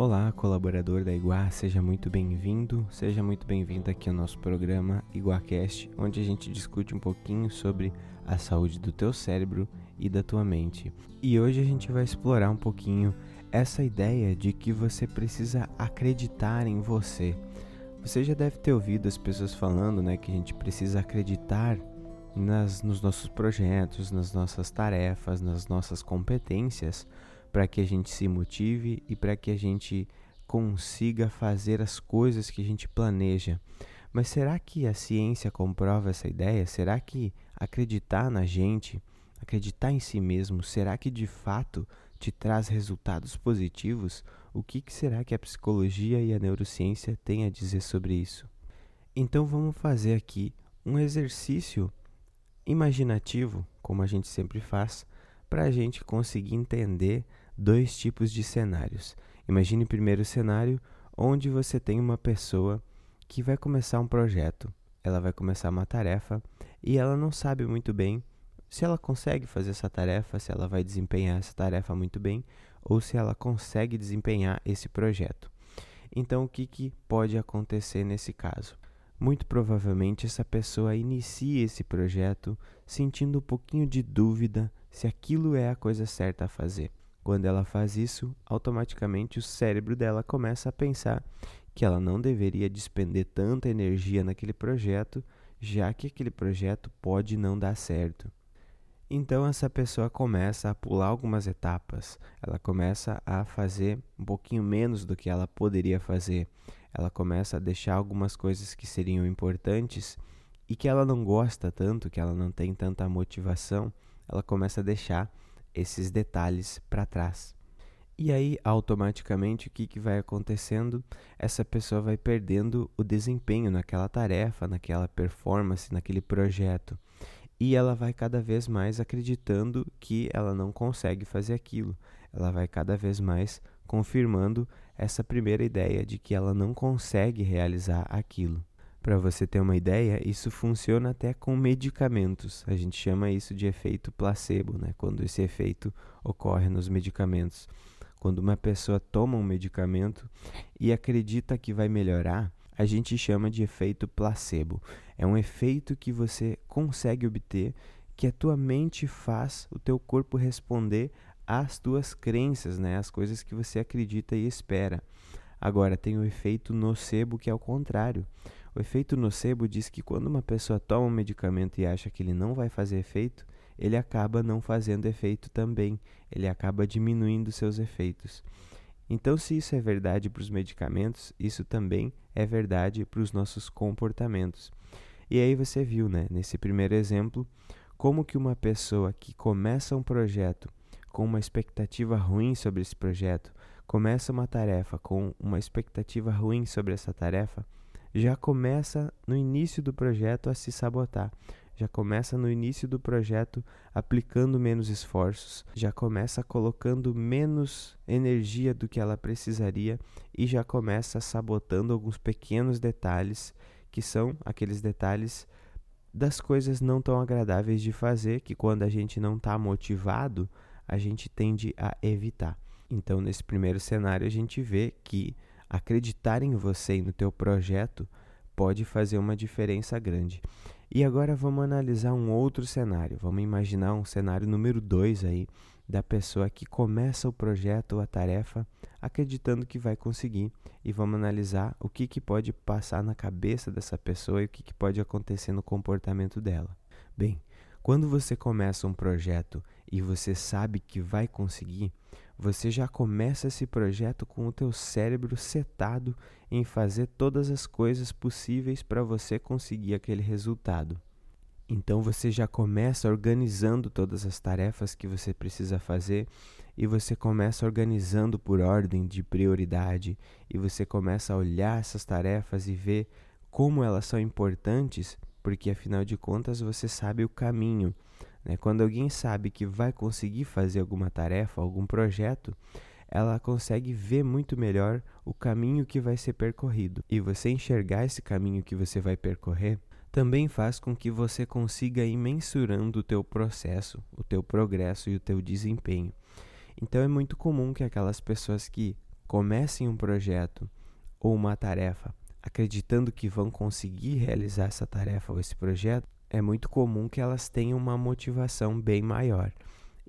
Olá, colaborador da Iguá, seja muito bem-vindo, seja muito bem-vindo aqui ao nosso programa Iguacast, onde a gente discute um pouquinho sobre a saúde do teu cérebro e da tua mente. E hoje a gente vai explorar um pouquinho essa ideia de que você precisa acreditar em você. Você já deve ter ouvido as pessoas falando, né, que a gente precisa acreditar nas, nos nossos projetos, nas nossas tarefas, nas nossas competências, para que a gente se motive e para que a gente consiga fazer as coisas que a gente planeja. Mas será que a ciência comprova essa ideia? Será que acreditar na gente, acreditar em si mesmo, será que de fato te traz resultados positivos? O que, que será que a psicologia e a neurociência têm a dizer sobre isso? Então vamos fazer aqui um exercício imaginativo, como a gente sempre faz, para a gente conseguir entender dois tipos de cenários. Imagine o primeiro cenário onde você tem uma pessoa que vai começar um projeto, ela vai começar uma tarefa e ela não sabe muito bem se ela consegue fazer essa tarefa, se ela vai desempenhar essa tarefa muito bem ou se ela consegue desempenhar esse projeto. Então, o que, que pode acontecer nesse caso? Muito provavelmente essa pessoa inicia esse projeto sentindo um pouquinho de dúvida se aquilo é a coisa certa a fazer. Quando ela faz isso, automaticamente o cérebro dela começa a pensar que ela não deveria despender tanta energia naquele projeto, já que aquele projeto pode não dar certo. Então essa pessoa começa a pular algumas etapas, ela começa a fazer um pouquinho menos do que ela poderia fazer, ela começa a deixar algumas coisas que seriam importantes e que ela não gosta tanto, que ela não tem tanta motivação, ela começa a deixar esses detalhes para trás. E aí, automaticamente, o que, que vai acontecendo? Essa pessoa vai perdendo o desempenho naquela tarefa, naquela performance, naquele projeto. E ela vai cada vez mais acreditando que ela não consegue fazer aquilo. Ela vai cada vez mais confirmando essa primeira ideia de que ela não consegue realizar aquilo. Para você ter uma ideia, isso funciona até com medicamentos. A gente chama isso de efeito placebo, né? quando esse efeito ocorre nos medicamentos. Quando uma pessoa toma um medicamento e acredita que vai melhorar, a gente chama de efeito placebo. É um efeito que você consegue obter que a tua mente faz o teu corpo responder às tuas crenças, né? As coisas que você acredita e espera. Agora tem o efeito nocebo que é o contrário. O efeito nocebo diz que quando uma pessoa toma um medicamento e acha que ele não vai fazer efeito, ele acaba não fazendo efeito também, ele acaba diminuindo seus efeitos. Então, se isso é verdade para os medicamentos, isso também é verdade para os nossos comportamentos. E aí você viu, né, nesse primeiro exemplo, como que uma pessoa que começa um projeto com uma expectativa ruim sobre esse projeto, começa uma tarefa com uma expectativa ruim sobre essa tarefa, já começa no início do projeto a se sabotar. Já começa no início do projeto aplicando menos esforços, já começa colocando menos energia do que ela precisaria e já começa sabotando alguns pequenos detalhes que são aqueles detalhes das coisas não tão agradáveis de fazer que quando a gente não está motivado a gente tende a evitar. Então, nesse primeiro cenário, a gente vê que acreditar em você e no teu projeto pode fazer uma diferença grande. E agora vamos analisar um outro cenário. Vamos imaginar um cenário número 2 aí da pessoa que começa o projeto ou a tarefa acreditando que vai conseguir e vamos analisar o que, que pode passar na cabeça dessa pessoa e o que, que pode acontecer no comportamento dela. Bem, quando você começa um projeto e você sabe que vai conseguir, você já começa esse projeto com o teu cérebro setado em fazer todas as coisas possíveis para você conseguir aquele resultado. Então você já começa organizando todas as tarefas que você precisa fazer e você começa organizando por ordem de prioridade e você começa a olhar essas tarefas e ver como elas são importantes, porque afinal de contas você sabe o caminho né? Quando alguém sabe que vai conseguir fazer alguma tarefa, algum projeto, ela consegue ver muito melhor o caminho que vai ser percorrido. E você enxergar esse caminho que você vai percorrer também faz com que você consiga ir mensurando o teu processo, o teu progresso e o teu desempenho. Então é muito comum que aquelas pessoas que comecem um projeto ou uma tarefa acreditando que vão conseguir realizar essa tarefa ou esse projeto, é muito comum que elas tenham uma motivação bem maior.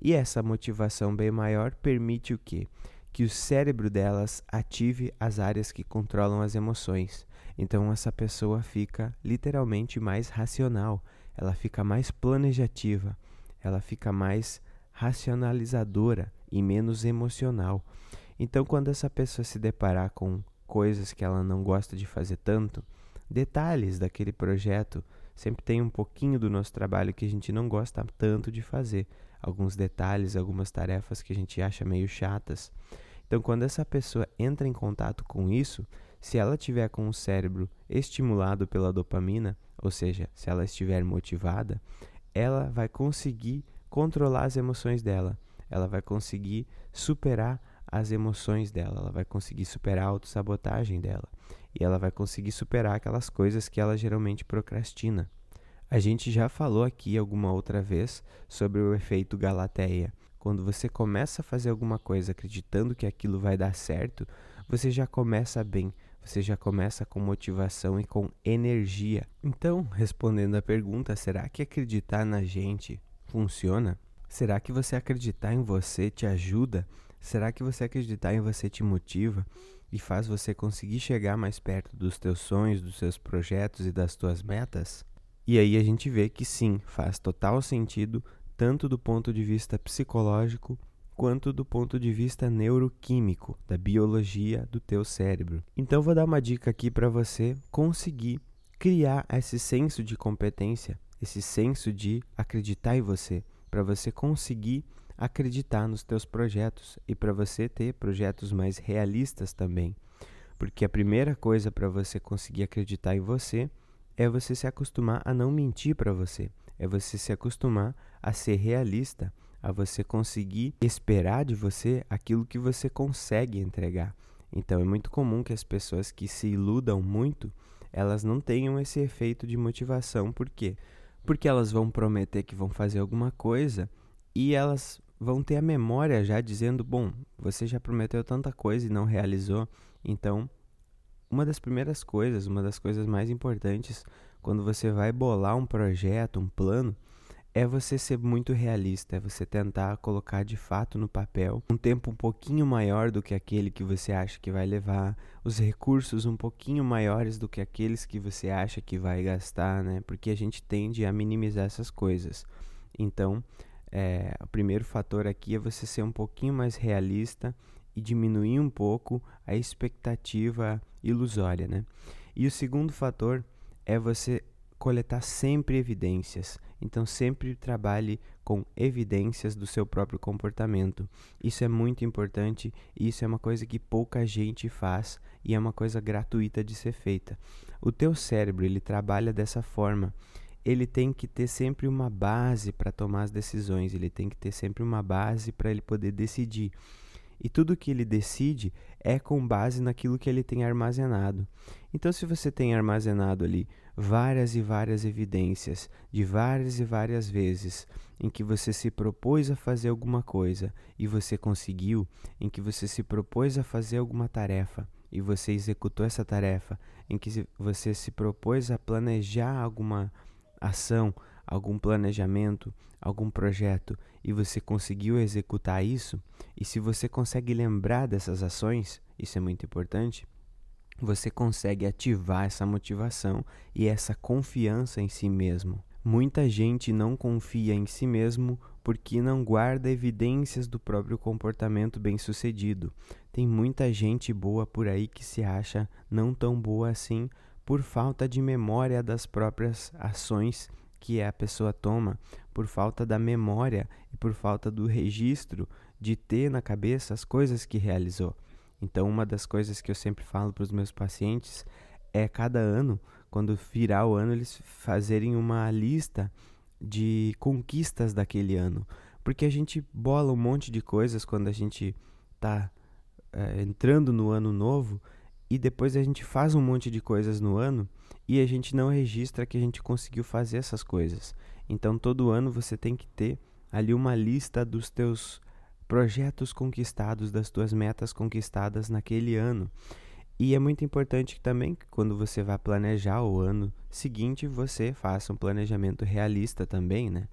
E essa motivação bem maior permite o quê? Que o cérebro delas ative as áreas que controlam as emoções. Então essa pessoa fica literalmente mais racional, ela fica mais planejativa, ela fica mais racionalizadora e menos emocional. Então quando essa pessoa se deparar com coisas que ela não gosta de fazer tanto, detalhes daquele projeto, sempre tem um pouquinho do nosso trabalho que a gente não gosta tanto de fazer, alguns detalhes, algumas tarefas que a gente acha meio chatas. Então, quando essa pessoa entra em contato com isso, se ela tiver com o cérebro estimulado pela dopamina, ou seja, se ela estiver motivada, ela vai conseguir controlar as emoções dela. Ela vai conseguir superar as emoções dela, ela vai conseguir superar a autossabotagem dela e ela vai conseguir superar aquelas coisas que ela geralmente procrastina. A gente já falou aqui alguma outra vez sobre o efeito Galateia. Quando você começa a fazer alguma coisa acreditando que aquilo vai dar certo, você já começa bem, você já começa com motivação e com energia. Então, respondendo à pergunta, será que acreditar na gente funciona? Será que você acreditar em você te ajuda Será que você acreditar em você te motiva e faz você conseguir chegar mais perto dos teus sonhos, dos seus projetos e das tuas metas? E aí a gente vê que sim, faz total sentido, tanto do ponto de vista psicológico quanto do ponto de vista neuroquímico, da biologia do teu cérebro. Então vou dar uma dica aqui para você conseguir criar esse senso de competência, esse senso de acreditar em você, para você conseguir acreditar nos teus projetos e para você ter projetos mais realistas também. Porque a primeira coisa para você conseguir acreditar em você é você se acostumar a não mentir para você, é você se acostumar a ser realista, a você conseguir esperar de você aquilo que você consegue entregar. Então é muito comum que as pessoas que se iludam muito, elas não tenham esse efeito de motivação, por quê? Porque elas vão prometer que vão fazer alguma coisa e elas vão ter a memória já dizendo: bom, você já prometeu tanta coisa e não realizou. Então, uma das primeiras coisas, uma das coisas mais importantes quando você vai bolar um projeto, um plano, é você ser muito realista, é você tentar colocar de fato no papel um tempo um pouquinho maior do que aquele que você acha que vai levar, os recursos um pouquinho maiores do que aqueles que você acha que vai gastar, né? Porque a gente tende a minimizar essas coisas. Então, é, o primeiro fator aqui é você ser um pouquinho mais realista e diminuir um pouco a expectativa ilusória, né? E o segundo fator é você coletar sempre evidências. Então sempre trabalhe com evidências do seu próprio comportamento. Isso é muito importante isso é uma coisa que pouca gente faz e é uma coisa gratuita de ser feita. O teu cérebro, ele trabalha dessa forma ele tem que ter sempre uma base para tomar as decisões, ele tem que ter sempre uma base para ele poder decidir. E tudo que ele decide é com base naquilo que ele tem armazenado. Então, se você tem armazenado ali várias e várias evidências de várias e várias vezes em que você se propôs a fazer alguma coisa e você conseguiu, em que você se propôs a fazer alguma tarefa e você executou essa tarefa, em que você se propôs a planejar alguma ação, algum planejamento, algum projeto e você conseguiu executar isso, e se você consegue lembrar dessas ações, isso é muito importante, você consegue ativar essa motivação e essa confiança em si mesmo. Muita gente não confia em si mesmo porque não guarda evidências do próprio comportamento bem-sucedido. Tem muita gente boa por aí que se acha não tão boa assim por falta de memória das próprias ações que a pessoa toma, por falta da memória e por falta do registro de ter na cabeça as coisas que realizou. Então, uma das coisas que eu sempre falo para os meus pacientes é cada ano, quando virar o ano, eles fazerem uma lista de conquistas daquele ano. Porque a gente bola um monte de coisas quando a gente está é, eh, entrando no ano novo e depois a gente faz um monte de coisas no ano e a gente não registra que a gente conseguiu fazer essas coisas. Então todo ano você tem que ter ali uma lista dos teus projetos conquistados, das tuas metas conquistadas naquele ano. E é muito importante também que quando você vai planejar o ano seguinte, você faça um planejamento realista também, né?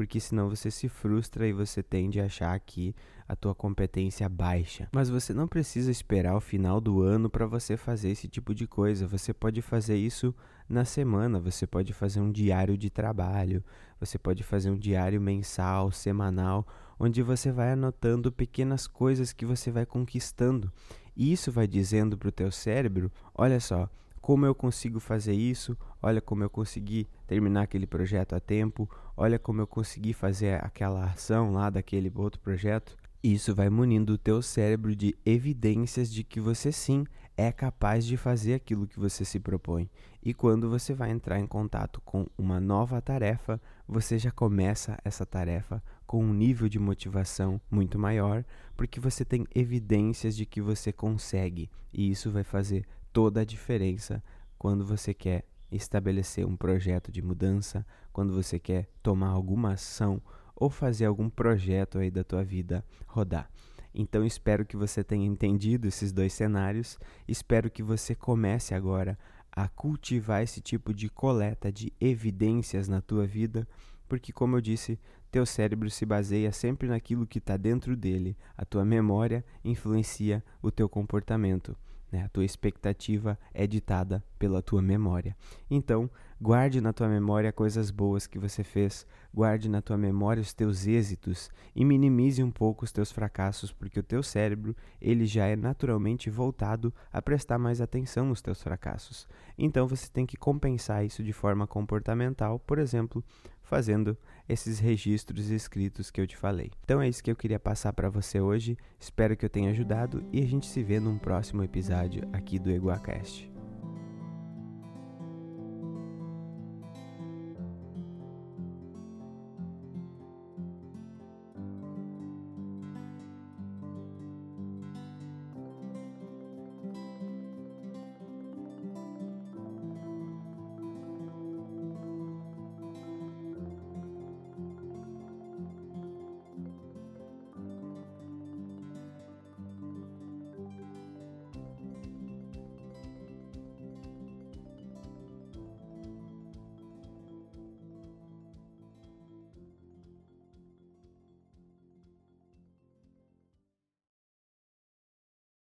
Porque senão você se frustra e você tende a achar que a tua competência baixa. Mas você não precisa esperar o final do ano para você fazer esse tipo de coisa. Você pode fazer isso na semana, você pode fazer um diário de trabalho, você pode fazer um diário mensal, semanal, onde você vai anotando pequenas coisas que você vai conquistando. E isso vai dizendo para o teu cérebro, olha só, como eu consigo fazer isso, olha como eu consegui terminar aquele projeto a tempo, olha como eu consegui fazer aquela ação lá daquele outro projeto. Isso vai munindo o teu cérebro de evidências de que você sim é capaz de fazer aquilo que você se propõe. E quando você vai entrar em contato com uma nova tarefa, você já começa essa tarefa com um nível de motivação muito maior, porque você tem evidências de que você consegue. E isso vai fazer toda a diferença quando você quer estabelecer um projeto de mudança, quando você quer tomar alguma ação ou fazer algum projeto aí da tua vida rodar. Então espero que você tenha entendido esses dois cenários. Espero que você comece agora a cultivar esse tipo de coleta de evidências na tua vida, porque como eu disse, teu cérebro se baseia sempre naquilo que está dentro dele. A tua memória influencia o teu comportamento. Né? A tua expectativa é ditada pela tua memória. Então, guarde na tua memória coisas boas que você fez, guarde na tua memória os teus êxitos e minimize um pouco os teus fracassos, porque o teu cérebro ele já é naturalmente voltado a prestar mais atenção nos teus fracassos. Então, você tem que compensar isso de forma comportamental, por exemplo, fazendo esses registros escritos que eu te falei. Então é isso que eu queria passar para você hoje. Espero que eu tenha ajudado e a gente se vê num próximo episódio aqui do EguaCast.